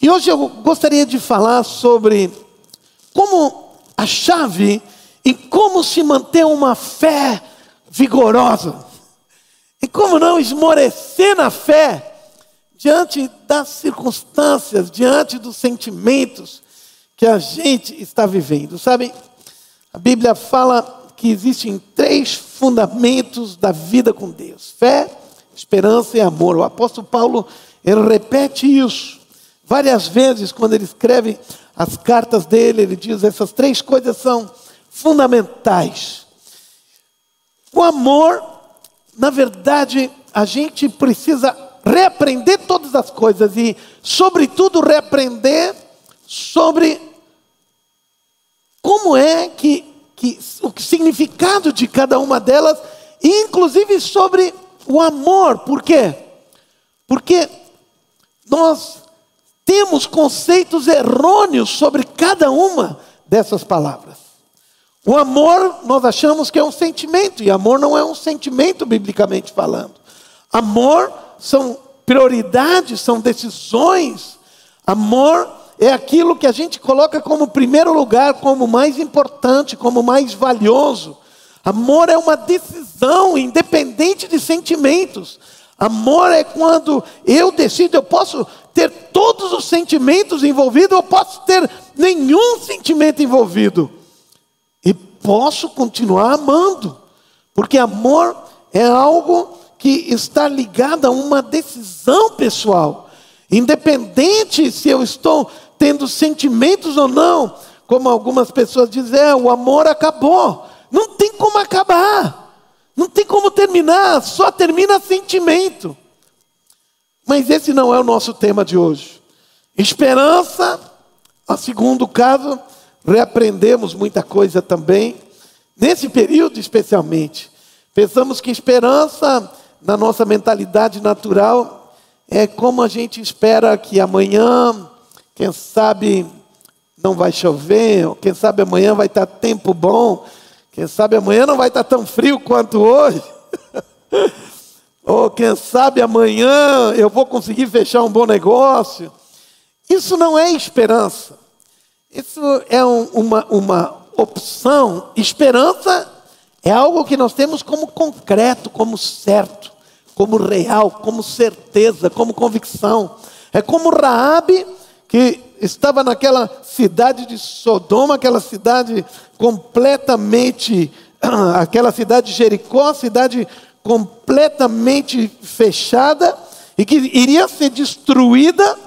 E hoje eu gostaria de falar sobre como a chave e como se manter uma fé vigorosa. E como não esmorecer na fé diante das circunstâncias, diante dos sentimentos que a gente está vivendo. Sabe, a Bíblia fala que existem três fundamentos da vida com Deus: fé, esperança e amor. O apóstolo Paulo ele repete isso várias vezes quando ele escreve as cartas dele. Ele diz essas três coisas são fundamentais. O amor, na verdade, a gente precisa reaprender todas as coisas e, sobretudo, reaprender sobre como é que, que o significado de cada uma delas, inclusive sobre o amor. Por quê? Porque nós temos conceitos errôneos sobre cada uma dessas palavras. O amor, nós achamos que é um sentimento, e amor não é um sentimento, biblicamente falando. Amor são prioridades, são decisões. Amor é aquilo que a gente coloca como primeiro lugar, como mais importante, como mais valioso. Amor é uma decisão independente de sentimentos. Amor é quando eu decido, eu posso ter todos os sentimentos envolvidos, eu posso ter nenhum sentimento envolvido. E posso continuar amando. Porque amor é algo que está ligada a uma decisão pessoal. Independente se eu estou tendo sentimentos ou não, como algumas pessoas dizem, é, o amor acabou. Não tem como acabar. Não tem como terminar, só termina sentimento. Mas esse não é o nosso tema de hoje. Esperança, a segundo caso, reaprendemos muita coisa também, nesse período especialmente. Pensamos que esperança na nossa mentalidade natural, é como a gente espera que amanhã, quem sabe não vai chover, quem sabe amanhã vai estar tempo bom, quem sabe amanhã não vai estar tão frio quanto hoje. Ou quem sabe amanhã eu vou conseguir fechar um bom negócio. Isso não é esperança. Isso é um, uma, uma opção. Esperança é algo que nós temos como concreto, como certo, como real, como certeza, como convicção. É como Raabe que estava naquela cidade de Sodoma, aquela cidade completamente, aquela cidade de Jericó, cidade completamente fechada e que iria ser destruída.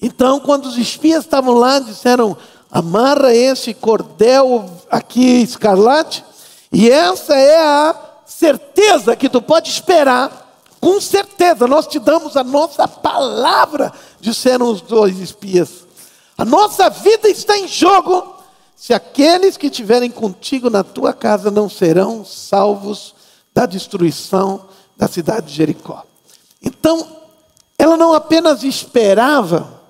Então, quando os espias estavam lá, disseram: amarra esse cordel aqui escarlate e essa é a certeza que tu pode esperar. Com certeza, nós te damos a nossa palavra sermos os dois espias. A nossa vida está em jogo. Se aqueles que estiverem contigo na tua casa não serão salvos da destruição da cidade de Jericó. Então, ela não apenas esperava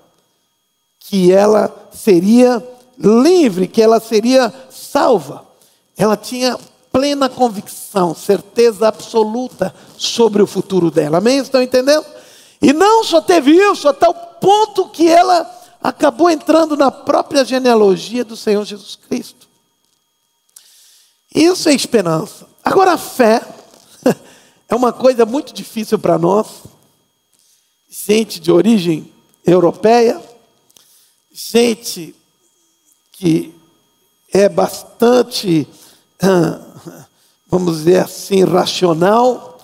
que ela seria livre, que ela seria salva, ela tinha plena convicção, certeza absoluta sobre o futuro dela. Amém? Estão entendendo? E não só teve isso, até o ponto que ela acabou entrando na própria genealogia do Senhor Jesus Cristo. Isso é esperança. Agora, a fé é uma coisa muito difícil para nós, gente de origem europeia, gente que é bastante vamos dizer assim, racional,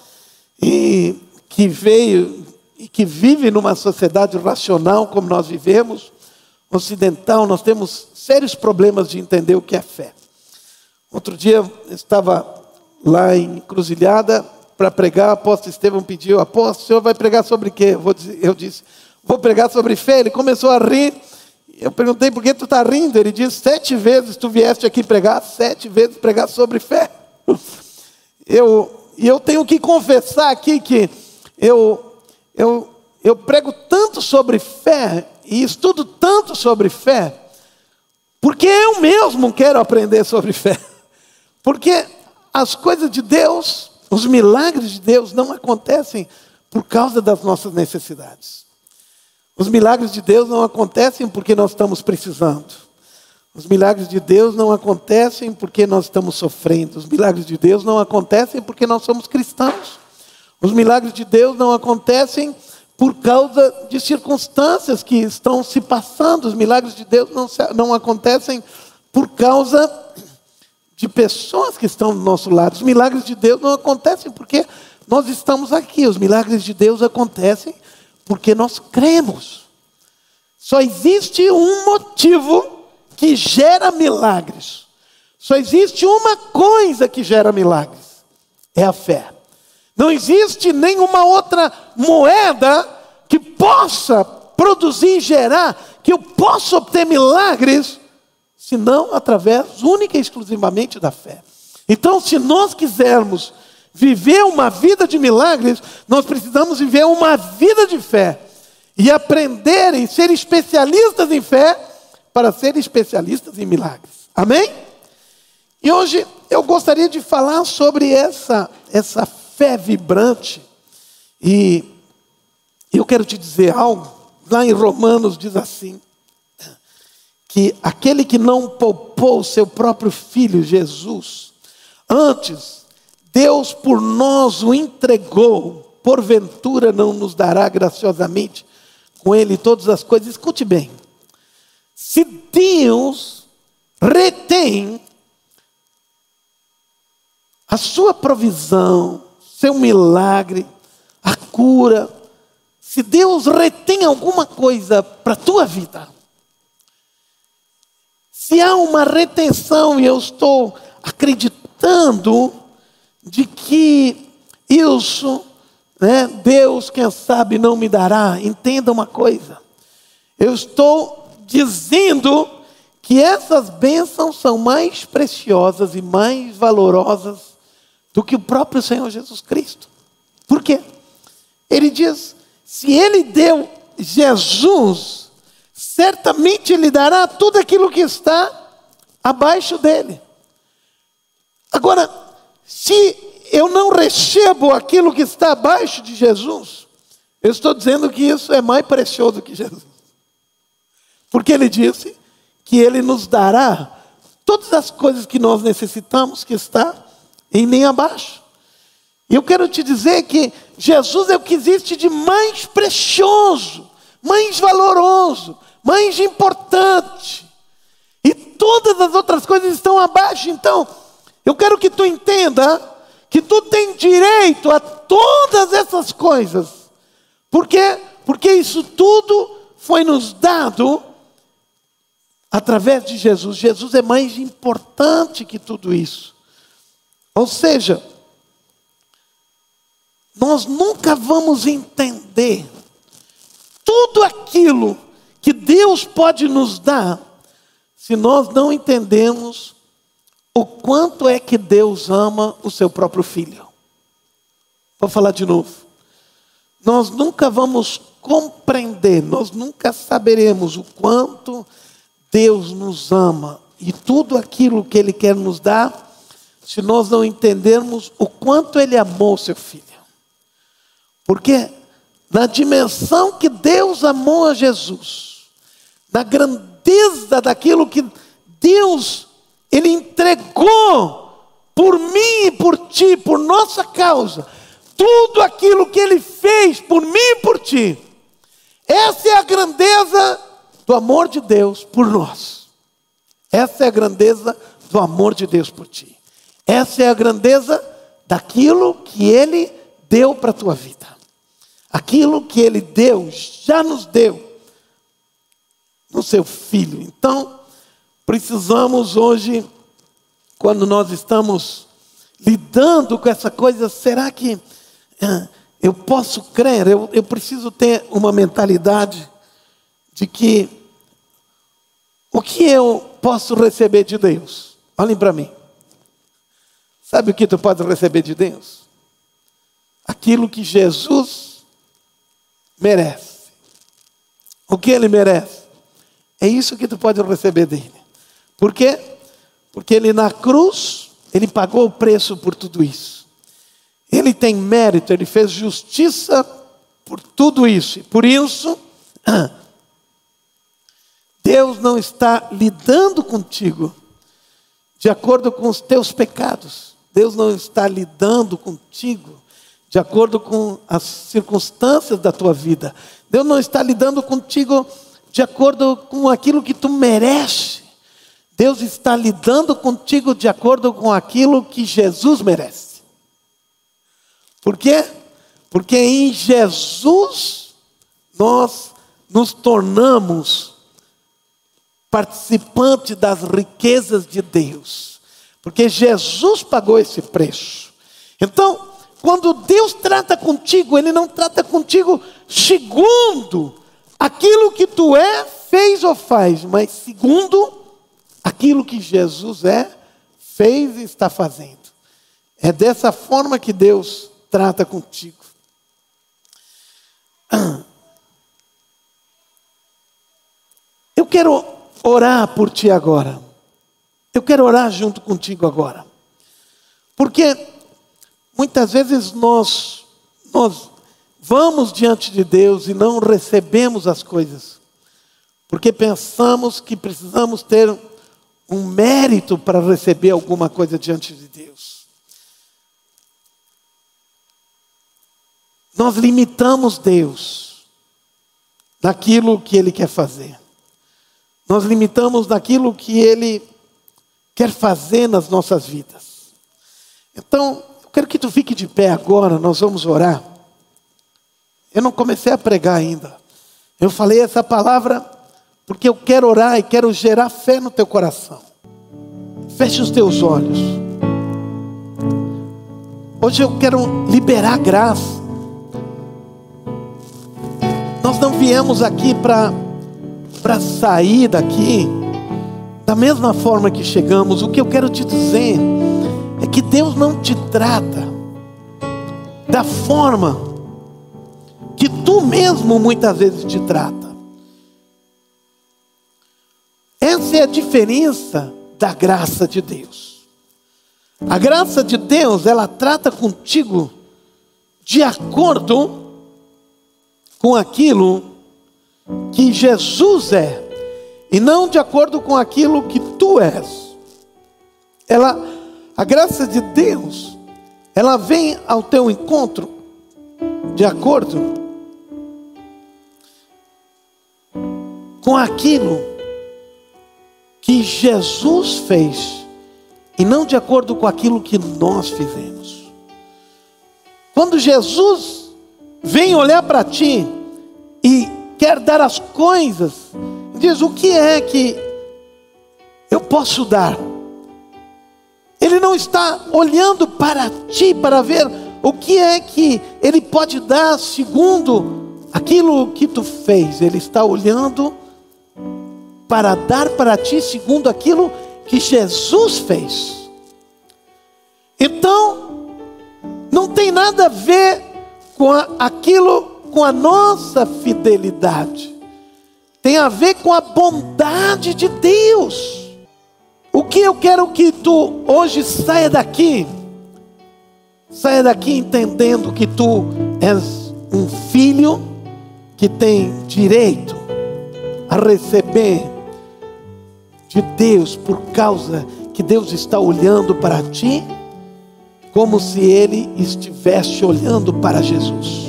e que veio e que vive numa sociedade racional como nós vivemos, ocidental, nós temos sérios problemas de entender o que é fé. Outro dia eu estava lá em Cruzilhada para pregar, o apóstolo Estevão pediu, apóstolo, o senhor vai pregar sobre quê? Eu disse, vou pregar sobre fé. Ele começou a rir. Eu perguntei por que tu está rindo. Ele disse: sete vezes tu vieste aqui pregar, sete vezes pregar sobre fé. Eu, eu tenho que confessar aqui que eu, eu, eu prego tanto sobre fé e estudo tanto sobre fé, porque eu mesmo quero aprender sobre fé. Porque as coisas de Deus, os milagres de Deus não acontecem por causa das nossas necessidades. Os milagres de Deus não acontecem porque nós estamos precisando. Os milagres de Deus não acontecem porque nós estamos sofrendo. Os milagres de Deus não acontecem porque nós somos cristãos. Os milagres de Deus não acontecem por causa de circunstâncias que estão se passando. Os milagres de Deus não, não acontecem por causa de pessoas que estão do nosso lado. Os milagres de Deus não acontecem porque nós estamos aqui. Os milagres de Deus acontecem porque nós cremos. Só existe um motivo que gera milagres. Só existe uma coisa que gera milagres: é a fé. Não existe nenhuma outra moeda que possa produzir e gerar, que eu possa obter milagres, senão através única e exclusivamente da fé. Então, se nós quisermos viver uma vida de milagres, nós precisamos viver uma vida de fé e aprender e ser especialistas em fé para ser especialistas em milagres. Amém? E hoje eu gostaria de falar sobre essa essa fé vibrante e eu quero te dizer algo. Lá em Romanos diz assim: que aquele que não poupou seu próprio filho Jesus, antes Deus por nós o entregou, porventura não nos dará graciosamente com ele todas as coisas. Escute bem. Se Deus retém a sua provisão, seu milagre, a cura, se Deus retém alguma coisa para a tua vida, se há uma retenção e eu estou acreditando de que isso, né, Deus, quem sabe, não me dará. Entenda uma coisa. Eu estou dizendo que essas bênçãos são mais preciosas e mais valorosas do que o próprio Senhor Jesus Cristo. Por quê? Ele diz: se Ele deu Jesus, certamente Ele dará tudo aquilo que está abaixo dele. Agora, se eu não recebo aquilo que está abaixo de Jesus, eu estou dizendo que isso é mais precioso que Jesus. Porque ele disse que ele nos dará todas as coisas que nós necessitamos, que está em nem abaixo. E eu quero te dizer que Jesus é o que existe de mais precioso, mais valoroso, mais importante. E todas as outras coisas estão abaixo. Então, eu quero que tu entenda que tu tem direito a todas essas coisas. Por quê? Porque isso tudo foi nos dado através de Jesus. Jesus é mais importante que tudo isso. Ou seja, nós nunca vamos entender tudo aquilo que Deus pode nos dar se nós não entendemos o quanto é que Deus ama o seu próprio filho. Vou falar de novo. Nós nunca vamos compreender, nós nunca saberemos o quanto Deus nos ama e tudo aquilo que Ele quer nos dar, se nós não entendermos o quanto Ele amou seu filho. Porque na dimensão que Deus amou a Jesus, na grandeza daquilo que Deus ele entregou por mim e por ti, por nossa causa, tudo aquilo que Ele fez por mim e por ti. Essa é a grandeza do amor de Deus por nós. Essa é a grandeza do amor de Deus por ti. Essa é a grandeza daquilo que Ele deu para a tua vida. Aquilo que Ele deu, já nos deu no seu Filho. Então, Precisamos hoje, quando nós estamos lidando com essa coisa, será que é, eu posso crer? Eu, eu preciso ter uma mentalidade de que o que eu posso receber de Deus? Olhem para mim. Sabe o que tu pode receber de Deus? Aquilo que Jesus merece. O que ele merece? É isso que tu pode receber dele. Por quê? Porque ele na cruz, ele pagou o preço por tudo isso. Ele tem mérito, ele fez justiça por tudo isso. Por isso, Deus não está lidando contigo de acordo com os teus pecados. Deus não está lidando contigo de acordo com as circunstâncias da tua vida. Deus não está lidando contigo de acordo com aquilo que tu merece. Deus está lidando contigo de acordo com aquilo que Jesus merece. Por quê? Porque em Jesus nós nos tornamos participantes das riquezas de Deus. Porque Jesus pagou esse preço. Então, quando Deus trata contigo, Ele não trata contigo segundo aquilo que tu é, fez ou faz, mas segundo aquilo que Jesus é, fez e está fazendo. É dessa forma que Deus trata contigo. Eu quero orar por ti agora. Eu quero orar junto contigo agora. Porque muitas vezes nós nós vamos diante de Deus e não recebemos as coisas. Porque pensamos que precisamos ter um mérito para receber alguma coisa diante de Deus. Nós limitamos Deus naquilo que Ele quer fazer. Nós limitamos naquilo que Ele quer fazer nas nossas vidas. Então, eu quero que tu fique de pé agora, nós vamos orar. Eu não comecei a pregar ainda. Eu falei essa palavra porque eu quero orar e quero gerar fé no teu coração. Feche os teus olhos. Hoje eu quero liberar graça. Nós não viemos aqui para para sair daqui da mesma forma que chegamos. O que eu quero te dizer é que Deus não te trata da forma que tu mesmo muitas vezes te trata. Essa é a diferença da graça de Deus. A graça de Deus, ela trata contigo de acordo com aquilo que Jesus é, e não de acordo com aquilo que tu és. Ela, a graça de Deus, ela vem ao teu encontro de acordo com aquilo que Jesus fez e não de acordo com aquilo que nós fizemos. Quando Jesus vem olhar para ti e quer dar as coisas, diz: o que é que eu posso dar? Ele não está olhando para ti para ver o que é que ele pode dar segundo aquilo que tu fez. Ele está olhando para dar para ti segundo aquilo que Jesus fez. Então, não tem nada a ver com aquilo com a nossa fidelidade, tem a ver com a bondade de Deus. O que eu quero que tu hoje saia daqui, saia daqui entendendo que tu és um filho que tem direito a receber de Deus por causa que Deus está olhando para ti como se ele estivesse olhando para Jesus.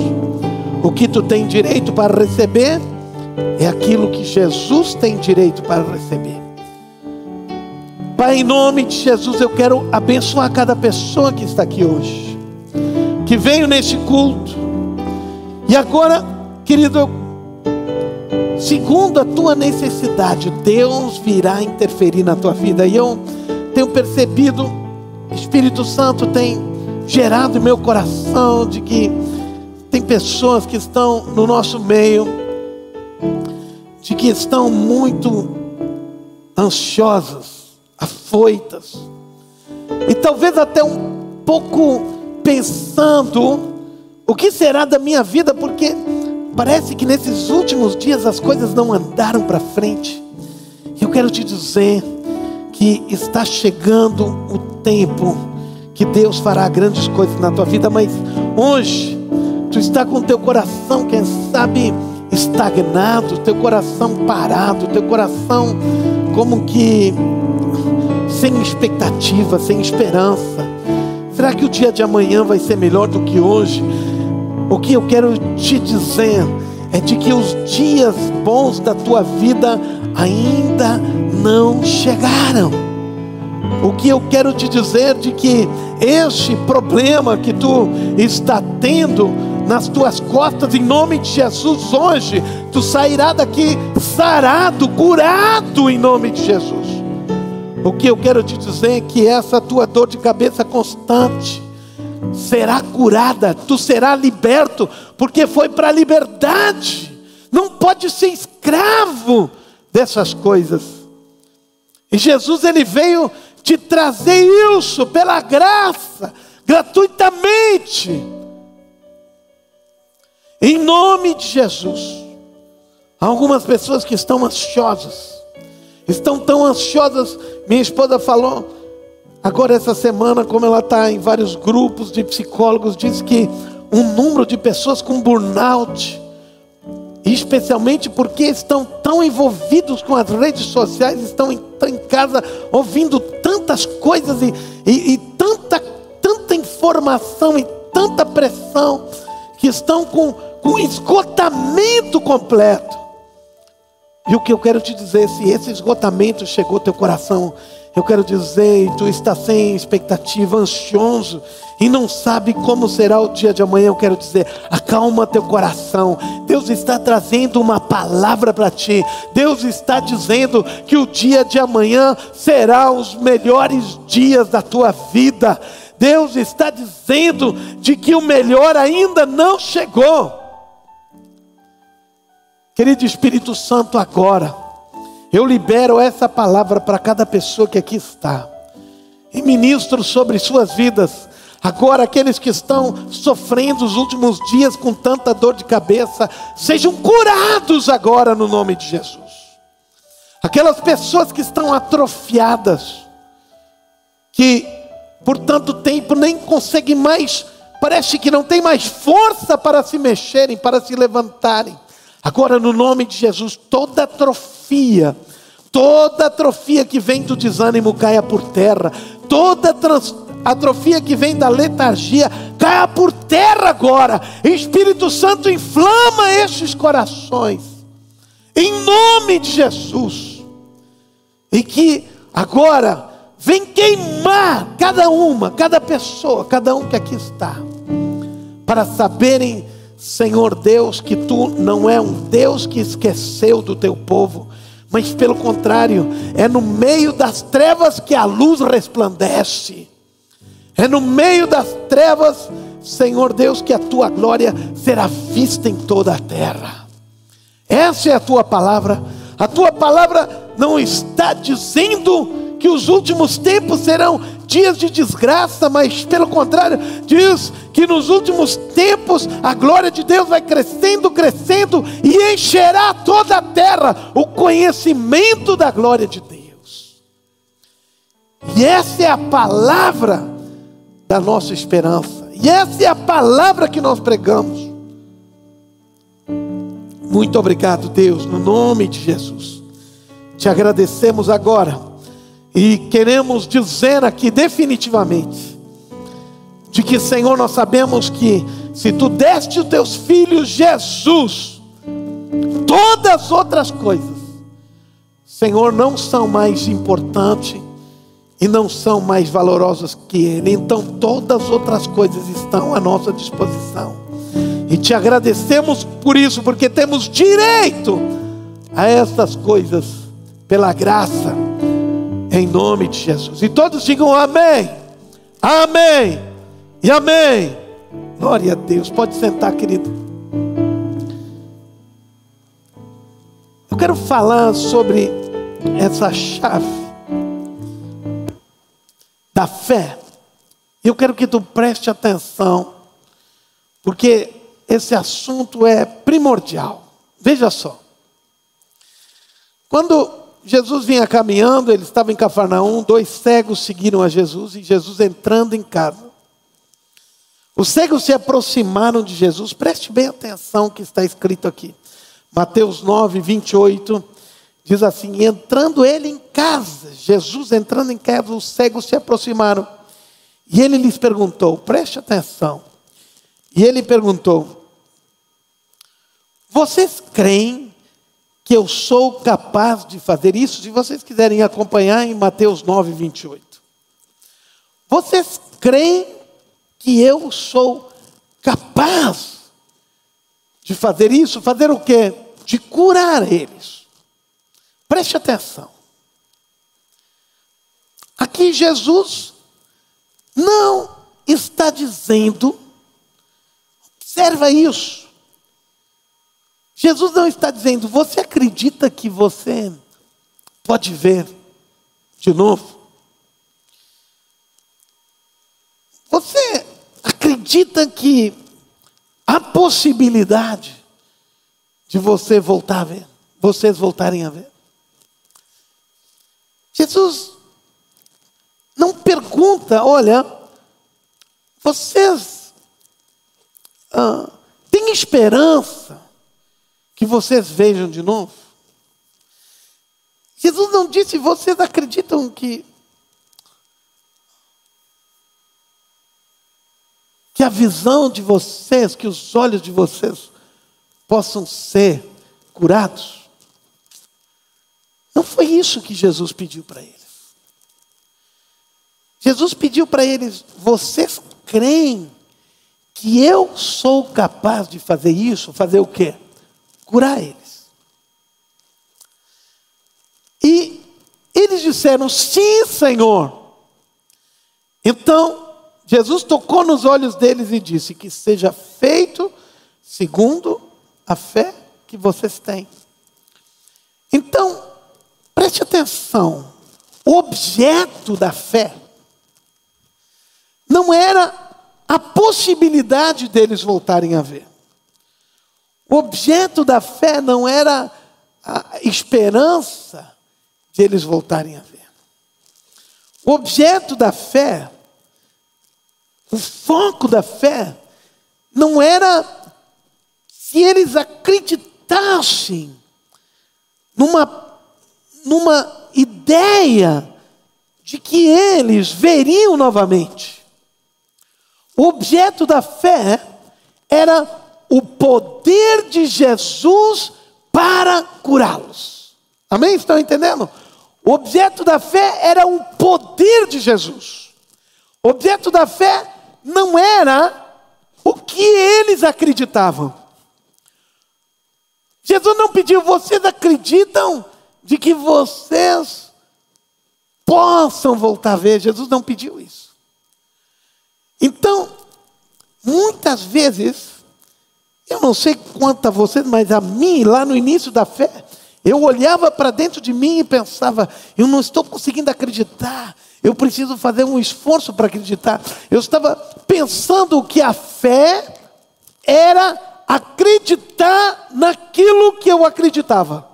O que tu tem direito para receber é aquilo que Jesus tem direito para receber. Pai, em nome de Jesus, eu quero abençoar cada pessoa que está aqui hoje, que veio neste culto. E agora, querido, segundo a tua necessidade, Deus virá interferir na tua vida. E eu tenho percebido, Espírito Santo tem gerado em meu coração de que tem pessoas que estão no nosso meio, de que estão muito ansiosas, afoitas, e talvez até um pouco pensando: o que será da minha vida? Porque parece que nesses últimos dias as coisas não andaram para frente. Eu quero te dizer que está chegando o tempo que Deus fará grandes coisas na tua vida, mas hoje Tu está com teu coração, quem sabe, estagnado, teu coração parado, teu coração como que sem expectativa, sem esperança. Será que o dia de amanhã vai ser melhor do que hoje? O que eu quero te dizer é de que os dias bons da tua vida ainda não chegaram. O que eu quero te dizer de que este problema que tu está tendo nas tuas costas, em nome de Jesus, hoje, tu sairá daqui sarado, curado em nome de Jesus. O que eu quero te dizer é que essa tua dor de cabeça constante será curada, tu será liberto, porque foi para a liberdade. Não pode ser escravo dessas coisas. E Jesus ele veio te trazer isso pela graça, gratuitamente. Em nome de Jesus. Há algumas pessoas que estão ansiosas. Estão tão ansiosas. Minha esposa falou agora essa semana, como ela está em vários grupos de psicólogos, diz que um número de pessoas com burnout, especialmente porque estão tão envolvidos com as redes sociais, estão em, em casa ouvindo tantas coisas e, e, e tanta, tanta informação e tanta pressão, que estão com, com esgotamento completo. E o que eu quero te dizer, se esse esgotamento chegou ao teu coração, eu quero dizer, tu está sem expectativa, ansioso e não sabe como será o dia de amanhã, eu quero dizer, acalma teu coração. Deus está trazendo uma palavra para ti. Deus está dizendo que o dia de amanhã será os melhores dias da tua vida. Deus está dizendo de que o melhor ainda não chegou. Querido Espírito Santo, agora eu libero essa palavra para cada pessoa que aqui está. E ministro sobre suas vidas. Agora, aqueles que estão sofrendo os últimos dias com tanta dor de cabeça, sejam curados agora no nome de Jesus. Aquelas pessoas que estão atrofiadas, que por tanto tempo nem conseguem mais, parece que não tem mais força para se mexerem, para se levantarem. Agora, no nome de Jesus, toda atrofia, Toda atrofia que vem do desânimo caia por terra. Toda trans, atrofia que vem da letargia caia por terra agora. Espírito Santo inflama estes corações. Em nome de Jesus. E que agora vem queimar cada uma, cada pessoa, cada um que aqui está. Para saberem, Senhor Deus, que tu não é um Deus que esqueceu do teu povo mas pelo contrário, é no meio das trevas que a luz resplandece. É no meio das trevas, Senhor Deus, que a tua glória será vista em toda a terra. Essa é a tua palavra. A tua palavra não está dizendo que os últimos tempos serão dias de desgraça, mas pelo contrário, diz que nos últimos tempos a glória de Deus vai crescendo, crescendo e encherá toda a terra o conhecimento da glória de Deus. E essa é a palavra da nossa esperança, e essa é a palavra que nós pregamos. Muito obrigado, Deus, no nome de Jesus. Te agradecemos agora e queremos dizer aqui definitivamente de que, Senhor, nós sabemos que se tu deste os teus filhos Jesus, todas as outras coisas, Senhor, não são mais importantes e não são mais valorosas que Ele. Então, todas as outras coisas estão à nossa disposição. E te agradecemos por isso, porque temos direito a essas coisas pela graça em nome de Jesus. E todos digam amém, amém e amém. Glória a Deus. Pode sentar, querido. Eu quero falar sobre essa chave da fé. Eu quero que tu preste atenção, porque esse assunto é primordial. Veja só. Quando Jesus vinha caminhando, ele estava em Cafarnaum, dois cegos seguiram a Jesus e Jesus entrando em casa. Os cegos se aproximaram de Jesus, preste bem atenção que está escrito aqui. Mateus 9, 28, diz assim: Entrando ele em casa, Jesus entrando em casa, os cegos se aproximaram. E ele lhes perguntou, preste atenção. E ele perguntou: Vocês creem que eu sou capaz de fazer isso? Se vocês quiserem acompanhar em Mateus 9, 28. Vocês creem que eu sou capaz de fazer isso? Fazer o quê? De curar eles. Preste atenção. Aqui Jesus não está dizendo, observa isso. Jesus não está dizendo, você acredita que você pode ver de novo? Você acredita que há possibilidade de você voltar a ver, vocês voltarem a ver? Jesus não pergunta, olha, vocês ah, têm esperança que vocês vejam de novo? Jesus não disse, vocês acreditam que que a visão de vocês, que os olhos de vocês possam ser curados? Não foi isso que Jesus pediu para eles. Jesus pediu para eles: vocês creem que eu sou capaz de fazer isso? Fazer o quê? Curar eles. E eles disseram: sim, Senhor. Então, Jesus tocou nos olhos deles e disse: Que seja feito segundo a fé que vocês têm. Então, preste atenção: o objeto da fé não era a possibilidade deles voltarem a ver. O objeto da fé não era a esperança de eles voltarem a ver. O objeto da fé o foco da fé não era se eles acreditassem numa, numa ideia de que eles veriam novamente. O objeto da fé era o poder de Jesus para curá-los. Amém? Estão entendendo? O objeto da fé era o poder de Jesus. O objeto da fé não era o que eles acreditavam. Jesus não pediu, vocês acreditam de que vocês possam voltar a ver? Jesus não pediu isso. Então, muitas vezes, eu não sei quanto a vocês, mas a mim, lá no início da fé, eu olhava para dentro de mim e pensava, eu não estou conseguindo acreditar eu preciso fazer um esforço para acreditar. Eu estava pensando que a fé era acreditar naquilo que eu acreditava.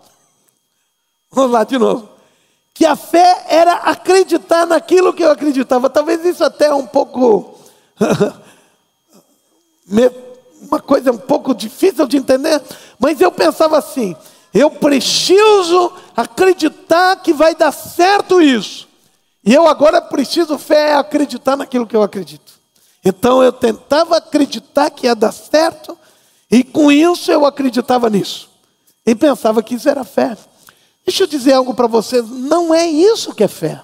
Vamos lá de novo. Que a fé era acreditar naquilo que eu acreditava. Talvez isso até é um pouco. uma coisa um pouco difícil de entender, mas eu pensava assim: eu preciso acreditar que vai dar certo isso. E eu agora preciso fé acreditar naquilo que eu acredito. Então eu tentava acreditar que ia dar certo, e com isso eu acreditava nisso. E pensava que isso era fé. Deixa eu dizer algo para vocês: não é isso que é fé.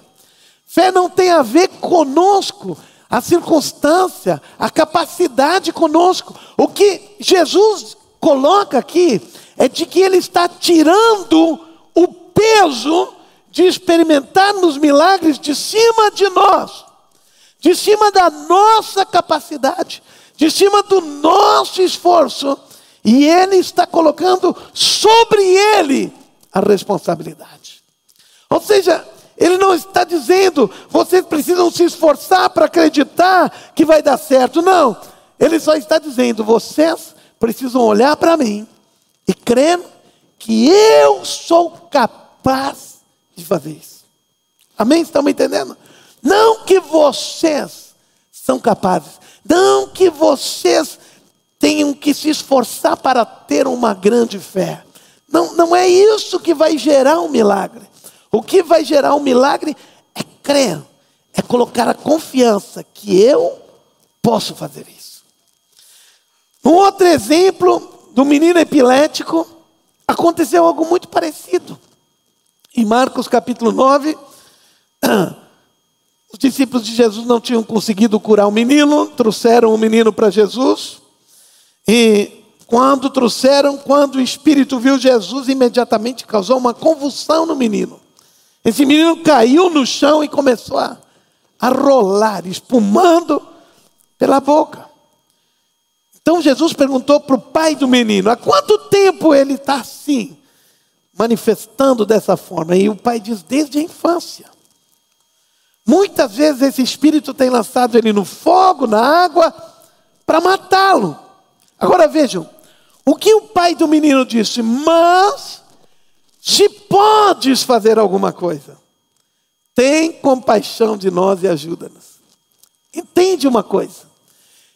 Fé não tem a ver conosco, a circunstância, a capacidade conosco. O que Jesus coloca aqui é de que Ele está tirando o peso de experimentarmos milagres de cima de nós, de cima da nossa capacidade, de cima do nosso esforço, e Ele está colocando sobre Ele a responsabilidade. Ou seja, Ele não está dizendo, vocês precisam se esforçar para acreditar que vai dar certo, não. Ele só está dizendo, vocês precisam olhar para mim e crer que eu sou capaz de fazer isso. Amém? Estão me entendendo? Não que vocês são capazes, não que vocês tenham que se esforçar para ter uma grande fé. Não, não é isso que vai gerar um milagre. O que vai gerar um milagre é crer, é colocar a confiança que eu posso fazer isso. Um outro exemplo do menino epilético, aconteceu algo muito parecido. Em Marcos capítulo 9, os discípulos de Jesus não tinham conseguido curar o menino, trouxeram o menino para Jesus. E quando trouxeram, quando o espírito viu Jesus, imediatamente causou uma convulsão no menino. Esse menino caiu no chão e começou a, a rolar, espumando pela boca. Então Jesus perguntou para o pai do menino: há quanto tempo ele está assim, manifestando dessa forma? E o pai diz: desde a infância. Muitas vezes esse espírito tem lançado ele no fogo, na água, para matá-lo. Agora vejam, o que o pai do menino disse? Mas, se podes fazer alguma coisa, tem compaixão de nós e ajuda-nos. Entende uma coisa?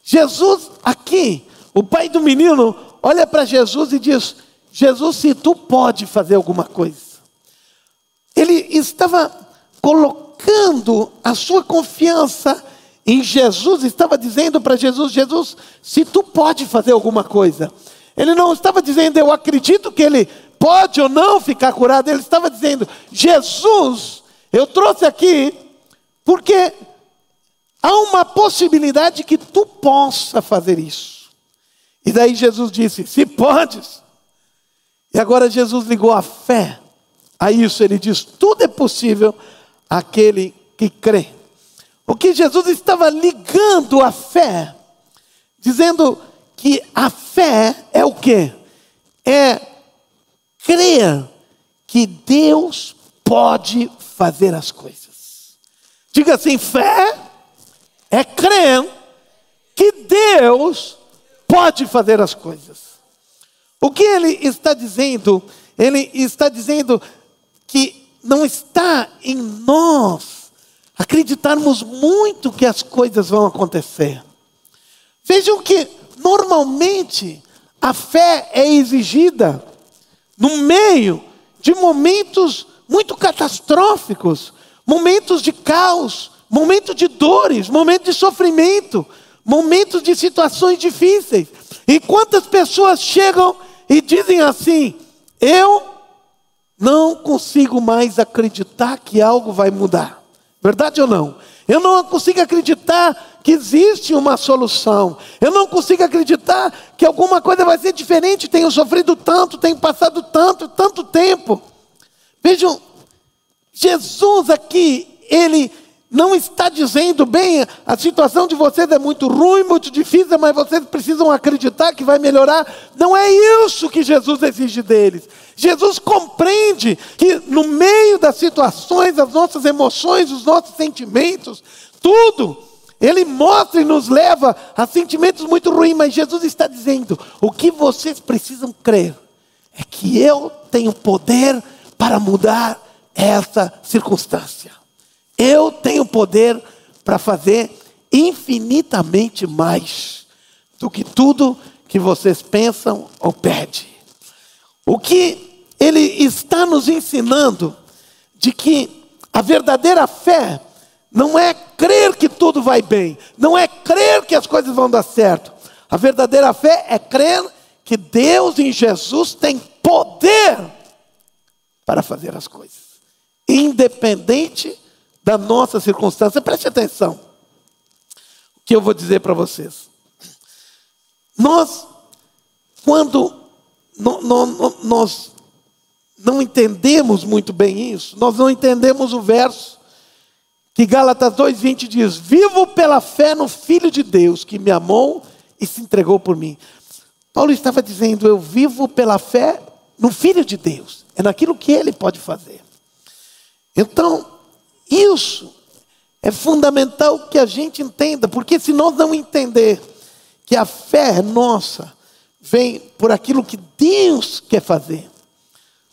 Jesus, aqui, o pai do menino, olha para Jesus e diz: Jesus, se tu pode fazer alguma coisa. Ele estava colocando a sua confiança em Jesus, estava dizendo para Jesus: Jesus, se tu pode fazer alguma coisa. Ele não estava dizendo, eu acredito que ele pode ou não ficar curado. Ele estava dizendo, Jesus, eu trouxe aqui porque há uma possibilidade que tu possa fazer isso. E daí Jesus disse: Se podes. E agora Jesus ligou a fé a isso. Ele diz: Tudo é possível aquele que crê. O que Jesus estava ligando a fé, dizendo que a fé é o que? É crer que Deus pode fazer as coisas. Diga assim: fé é crer que Deus pode fazer as coisas. O que ele está dizendo? Ele está dizendo que não está em nós acreditarmos muito que as coisas vão acontecer. Vejam que normalmente a fé é exigida no meio de momentos muito catastróficos, momentos de caos, momentos de dores, momentos de sofrimento, momentos de situações difíceis. E quantas pessoas chegam e dizem assim: Eu não consigo mais acreditar que algo vai mudar. Verdade ou não? Eu não consigo acreditar que existe uma solução. Eu não consigo acreditar que alguma coisa vai ser diferente. Tenho sofrido tanto, tenho passado tanto, tanto tempo. Vejam, Jesus aqui, ele não está dizendo, bem, a situação de vocês é muito ruim, muito difícil, mas vocês precisam acreditar que vai melhorar. Não é isso que Jesus exige deles. Jesus compreende que no meio das situações, as nossas emoções, os nossos sentimentos, tudo, ele mostra e nos leva a sentimentos muito ruins, mas Jesus está dizendo: o que vocês precisam crer é que eu tenho poder para mudar essa circunstância. Eu tenho poder para fazer infinitamente mais do que tudo que vocês pensam ou pedem. O que ele está nos ensinando de que a verdadeira fé não é crer que tudo vai bem, não é crer que as coisas vão dar certo. A verdadeira fé é crer que Deus em Jesus tem poder para fazer as coisas, independente da nossa circunstância. Preste atenção. O que eu vou dizer para vocês. Nós, quando no, no, no, nós não entendemos muito bem isso, nós não entendemos o verso que Gálatas 2,20 diz: Vivo pela fé no Filho de Deus que me amou e se entregou por mim. Paulo estava dizendo: Eu vivo pela fé no Filho de Deus, é naquilo que ele pode fazer. Então, isso é fundamental que a gente entenda, porque se nós não entender que a fé nossa vem por aquilo que Deus quer fazer,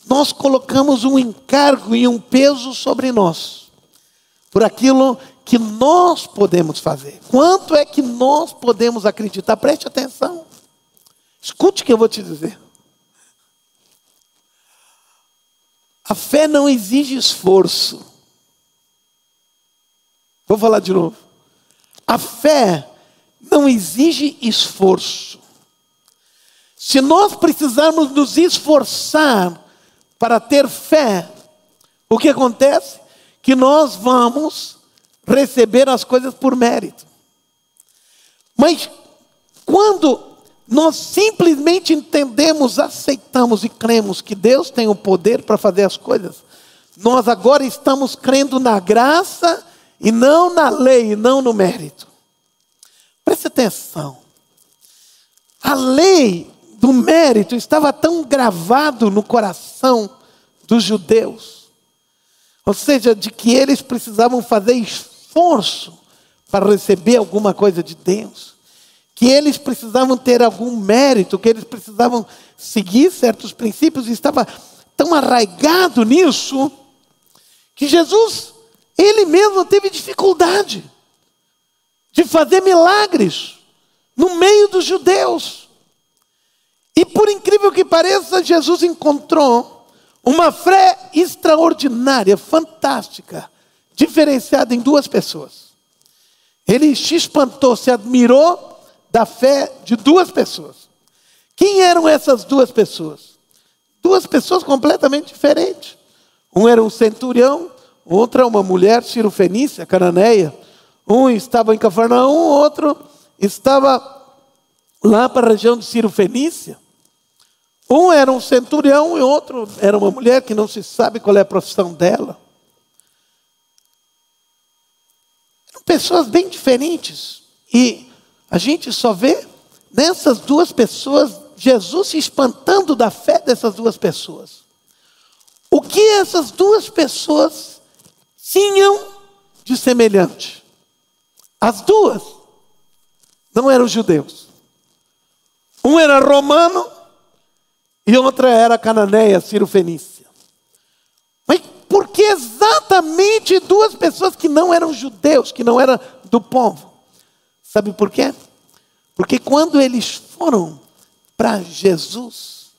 nós colocamos um encargo e um peso sobre nós, por aquilo que nós podemos fazer. Quanto é que nós podemos acreditar? Preste atenção. Escute o que eu vou te dizer. A fé não exige esforço. Vou falar de novo. A fé não exige esforço. Se nós precisarmos nos esforçar para ter fé, o que acontece? Que nós vamos receber as coisas por mérito. Mas quando nós simplesmente entendemos, aceitamos e cremos que Deus tem o poder para fazer as coisas, nós agora estamos crendo na graça e não na lei, e não no mérito. Preste atenção. A lei do mérito estava tão gravado no coração dos judeus, ou seja, de que eles precisavam fazer esforço para receber alguma coisa de Deus, que eles precisavam ter algum mérito, que eles precisavam seguir certos princípios, estava tão arraigado nisso, que Jesus ele mesmo teve dificuldade de fazer milagres no meio dos judeus. E por incrível que pareça, Jesus encontrou uma fé extraordinária, fantástica, diferenciada em duas pessoas. Ele se espantou, se admirou da fé de duas pessoas. Quem eram essas duas pessoas? Duas pessoas completamente diferentes. Um era um centurião outra uma mulher cirofenícia, cananeia. Um estava em Cafarnaum, outro estava lá para a região de Ciro Fenícia. Um era um centurião e outro era uma mulher que não se sabe qual é a profissão dela. Eram pessoas bem diferentes. E a gente só vê nessas duas pessoas Jesus se espantando da fé dessas duas pessoas. O que essas duas pessoas tinham de semelhante. As duas não eram judeus. Um era romano e outra era cananeia, Ciro-Fenícia. Mas por que exatamente duas pessoas que não eram judeus, que não eram do povo? Sabe por quê? Porque quando eles foram para Jesus,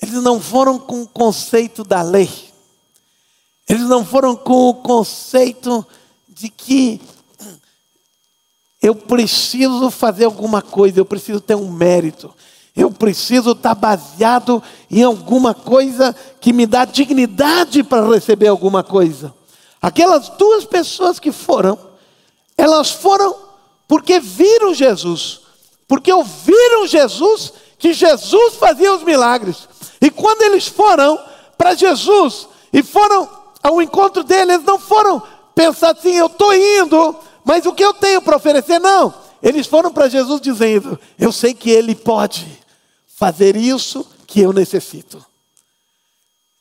eles não foram com o conceito da lei. Eles não foram com o conceito de que eu preciso fazer alguma coisa, eu preciso ter um mérito, eu preciso estar baseado em alguma coisa que me dá dignidade para receber alguma coisa. Aquelas duas pessoas que foram, elas foram porque viram Jesus, porque ouviram Jesus, que Jesus fazia os milagres. E quando eles foram para Jesus e foram ao encontro dele, eles não foram pensar assim, eu estou indo, mas o que eu tenho para oferecer? Não. Eles foram para Jesus dizendo: Eu sei que Ele pode fazer isso que eu necessito.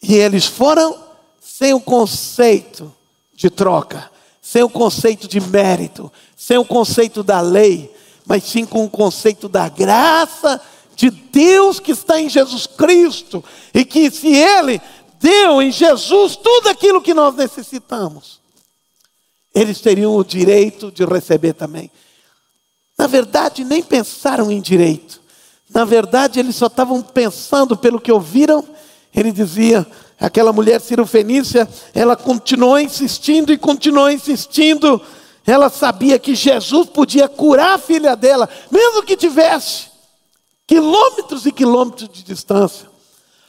E eles foram sem o conceito de troca, sem o conceito de mérito, sem o conceito da lei, mas sim com o conceito da graça de Deus que está em Jesus Cristo, e que se Ele deu em Jesus tudo aquilo que nós necessitamos, eles teriam o direito de receber também. Na verdade, nem pensaram em direito. Na verdade, eles só estavam pensando pelo que ouviram. Ele dizia, aquela mulher cirofenícia, ela continuou insistindo e continuou insistindo. Ela sabia que Jesus podia curar a filha dela, mesmo que tivesse quilômetros e quilômetros de distância.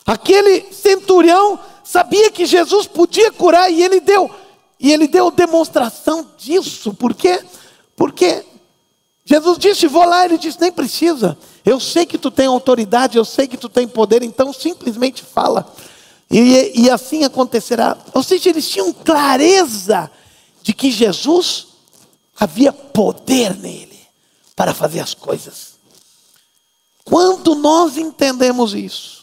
Aquele centurião sabia que Jesus podia curar e ele deu e ele deu demonstração disso. Por quê? Porque Jesus disse: "Vou lá", ele disse: "Nem precisa. Eu sei que tu tem autoridade, eu sei que tu tem poder, então simplesmente fala". E, e assim acontecerá. Ou seja, eles tinham clareza de que Jesus havia poder nele para fazer as coisas. Quando nós entendemos isso,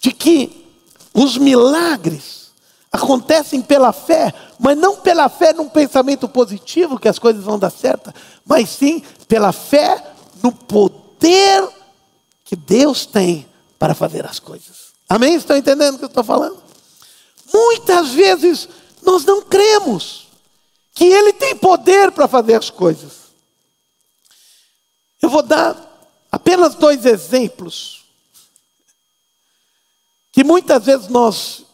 de que os milagres acontecem pela fé, mas não pela fé num pensamento positivo que as coisas vão dar certo, mas sim pela fé no poder que Deus tem para fazer as coisas. Amém? Estão entendendo o que eu estou falando? Muitas vezes nós não cremos que Ele tem poder para fazer as coisas. Eu vou dar apenas dois exemplos que muitas vezes nós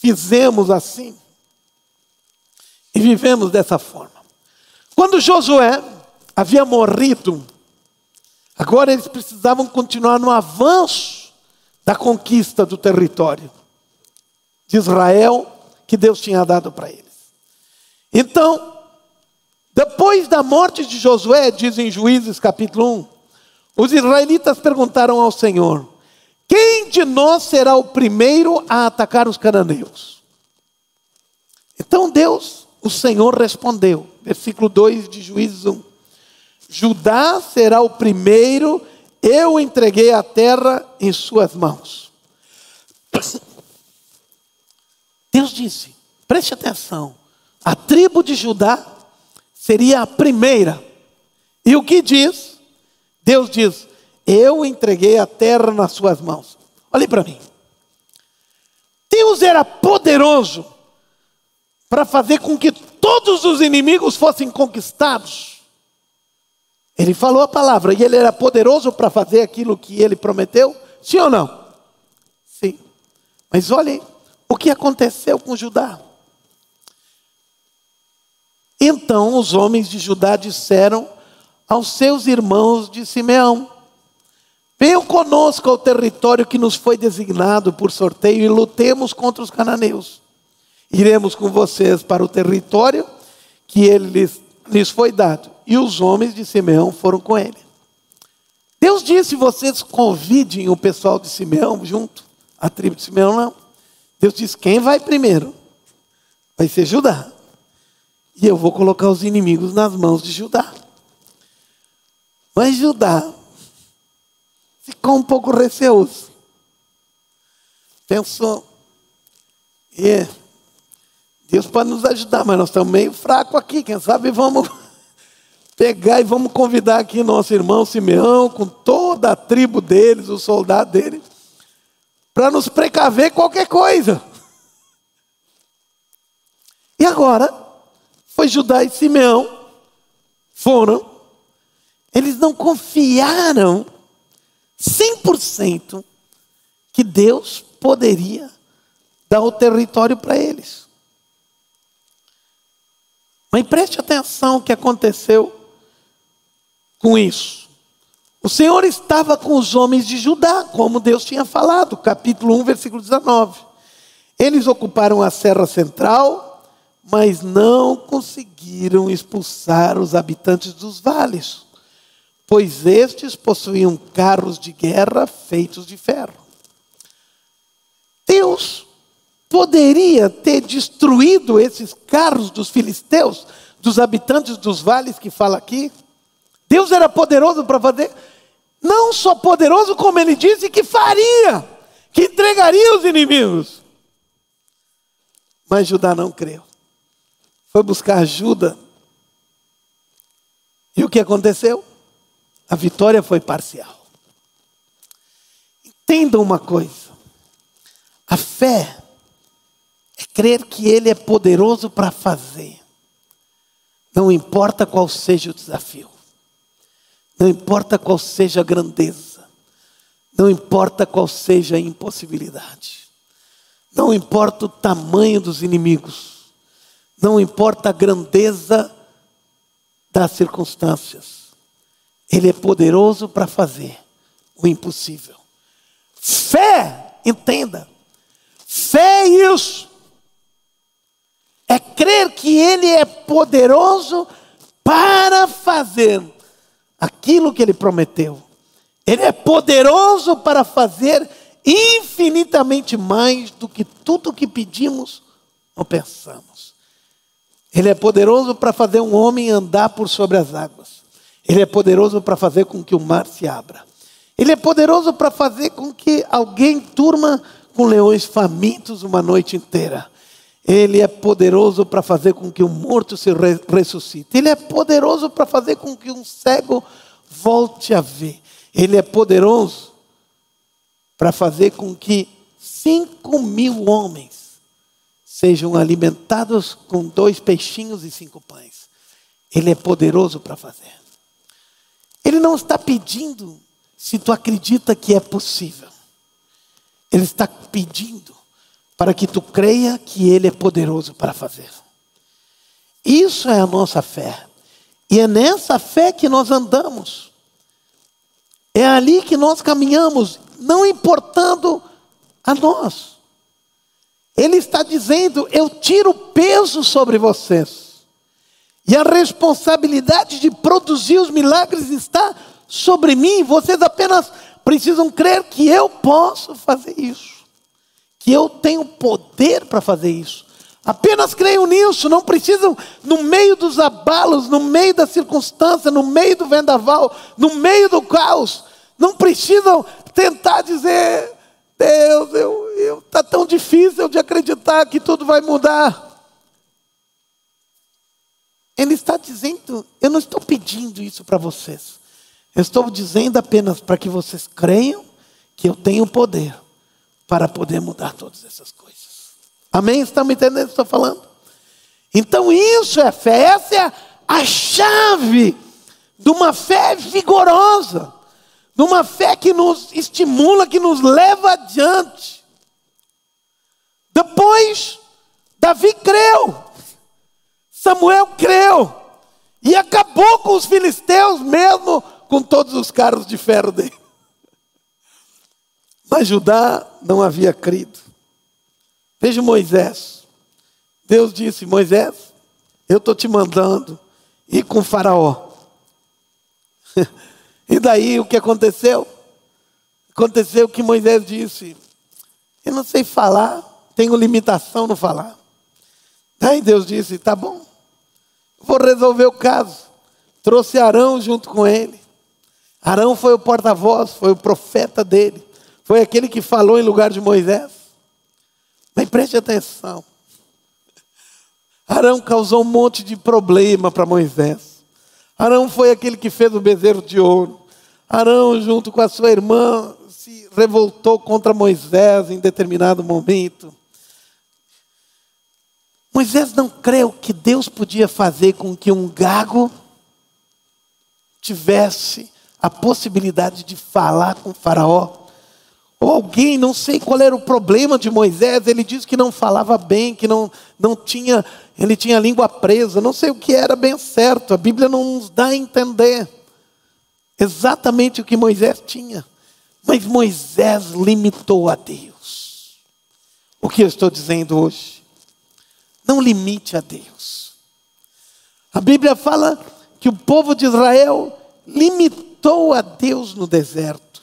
fizemos assim e vivemos dessa forma. Quando Josué havia morrido, agora eles precisavam continuar no avanço da conquista do território de Israel que Deus tinha dado para eles. Então, depois da morte de Josué, diz em Juízes capítulo 1, os israelitas perguntaram ao Senhor: Quem de nós será o primeiro a atacar os cananeus? Então Deus, o Senhor respondeu, versículo 2 de Juízes 1: Judá será o primeiro, eu entreguei a terra em suas mãos. Deus disse, preste atenção, a tribo de Judá seria a primeira. E o que diz? Deus diz: Eu entreguei a terra nas suas mãos. Olhe para mim. Deus era poderoso para fazer com que todos os inimigos fossem conquistados. Ele falou a palavra e ele era poderoso para fazer aquilo que ele prometeu? Sim ou não? Sim. Mas olhem o que aconteceu com Judá. Então os homens de Judá disseram aos seus irmãos de Simeão: Venham conosco ao território que nos foi designado por sorteio e lutemos contra os cananeus. Iremos com vocês para o território que ele lhes, lhes foi dado. E os homens de Simeão foram com ele. Deus disse: vocês convidem o pessoal de Simeão junto, a tribo de Simeão não. Deus disse: quem vai primeiro? Vai ser Judá. E eu vou colocar os inimigos nas mãos de Judá. Mas Judá ficou um pouco receoso. Pensou, é, Deus pode nos ajudar, mas nós estamos meio fracos aqui. Quem sabe vamos pegar e vamos convidar aqui nosso irmão Simeão, com toda a tribo deles, os soldados dele, para nos precaver qualquer coisa. E agora, foi Judá e Simeão, foram, eles não confiaram 100% que Deus poderia dar o território para eles. Mas preste atenção o que aconteceu com isso. O Senhor estava com os homens de Judá, como Deus tinha falado, capítulo 1, versículo 19. Eles ocuparam a serra central, mas não conseguiram expulsar os habitantes dos vales, pois estes possuíam carros de guerra feitos de ferro. Deus poderia ter destruído esses carros dos filisteus, dos habitantes dos vales que fala aqui. Deus era poderoso para fazer, não só poderoso, como ele disse que faria, que entregaria os inimigos. Mas Judá não creu foi buscar ajuda. E o que aconteceu? A vitória foi parcial. Entendam uma coisa: a fé é crer que Ele é poderoso para fazer, não importa qual seja o desafio, não importa qual seja a grandeza, não importa qual seja a impossibilidade, não importa o tamanho dos inimigos, não importa a grandeza das circunstâncias, Ele é poderoso para fazer o impossível. Fé, entenda, fé é isso, é crer que Ele é poderoso para fazer aquilo que Ele prometeu. Ele é poderoso para fazer infinitamente mais do que tudo que pedimos ou pensamos. Ele é poderoso para fazer um homem andar por sobre as águas. Ele é poderoso para fazer com que o mar se abra. Ele é poderoso para fazer com que alguém turma com leões famintos uma noite inteira. Ele é poderoso para fazer com que um morto se ressuscite. Ele é poderoso para fazer com que um cego volte a ver. Ele é poderoso para fazer com que cinco mil homens sejam alimentados com dois peixinhos e cinco pães. Ele é poderoso para fazer. Ele não está pedindo se tu acredita que é possível. Ele está pedindo, para que tu creia que Ele é poderoso para fazer. Isso é a nossa fé. E é nessa fé que nós andamos. É ali que nós caminhamos, não importando a nós. Ele está dizendo: eu tiro peso sobre vocês. E a responsabilidade de produzir os milagres está sobre mim. Vocês apenas precisam crer que eu posso fazer isso. Que eu tenho poder para fazer isso. Apenas creiam nisso, não precisam, no meio dos abalos, no meio da circunstância, no meio do vendaval, no meio do caos, não precisam tentar dizer, Deus, está tá tão difícil de acreditar que tudo vai mudar. Ele está dizendo, eu não estou pedindo isso para vocês. Eu estou dizendo apenas para que vocês creiam que eu tenho poder para poder mudar todas essas coisas. Amém? Estão me entendendo o que estou falando? Então isso é fé, essa é a chave de uma fé vigorosa, de uma fé que nos estimula, que nos leva adiante. Depois, Davi creu. Samuel creu e acabou com os filisteus, mesmo com todos os carros de ferro dele. Mas Judá não havia crido. Veja Moisés. Deus disse: Moisés, eu estou te mandando ir com Faraó. e daí o que aconteceu? Aconteceu que Moisés disse: Eu não sei falar, tenho limitação no falar. Daí Deus disse: Tá bom, vou resolver o caso. Trouxe Arão junto com ele. Arão foi o porta-voz, foi o profeta dele. Foi aquele que falou em lugar de Moisés. Mas preste atenção. Arão causou um monte de problema para Moisés. Arão foi aquele que fez o bezerro de ouro. Arão, junto com a sua irmã, se revoltou contra Moisés em determinado momento. Moisés não creu que Deus podia fazer com que um gago tivesse a possibilidade de falar com Faraó. Ou alguém, não sei qual era o problema de Moisés, ele disse que não falava bem, que não, não tinha, ele tinha a língua presa, não sei o que era bem certo, a Bíblia não nos dá a entender exatamente o que Moisés tinha. Mas Moisés limitou a Deus. O que eu estou dizendo hoje? Não limite a Deus. A Bíblia fala que o povo de Israel limitou a Deus no deserto,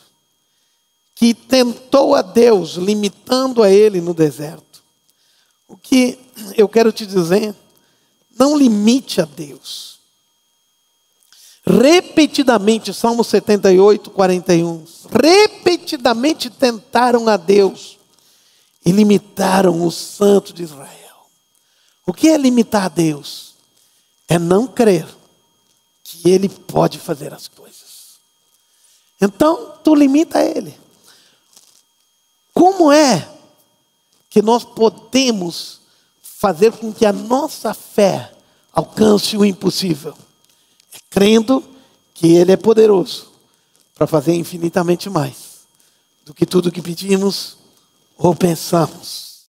que tentou a Deus, limitando a Ele no deserto. O que eu quero te dizer, não limite a Deus. Repetidamente, Salmo 78, 41. Repetidamente tentaram a Deus e limitaram o Santo de Israel. O que é limitar a Deus? É não crer que Ele pode fazer as coisas. Então, tu limita Ele. Como é que nós podemos fazer com que a nossa fé alcance o impossível? É crendo que Ele é poderoso para fazer infinitamente mais do que tudo que pedimos ou pensamos.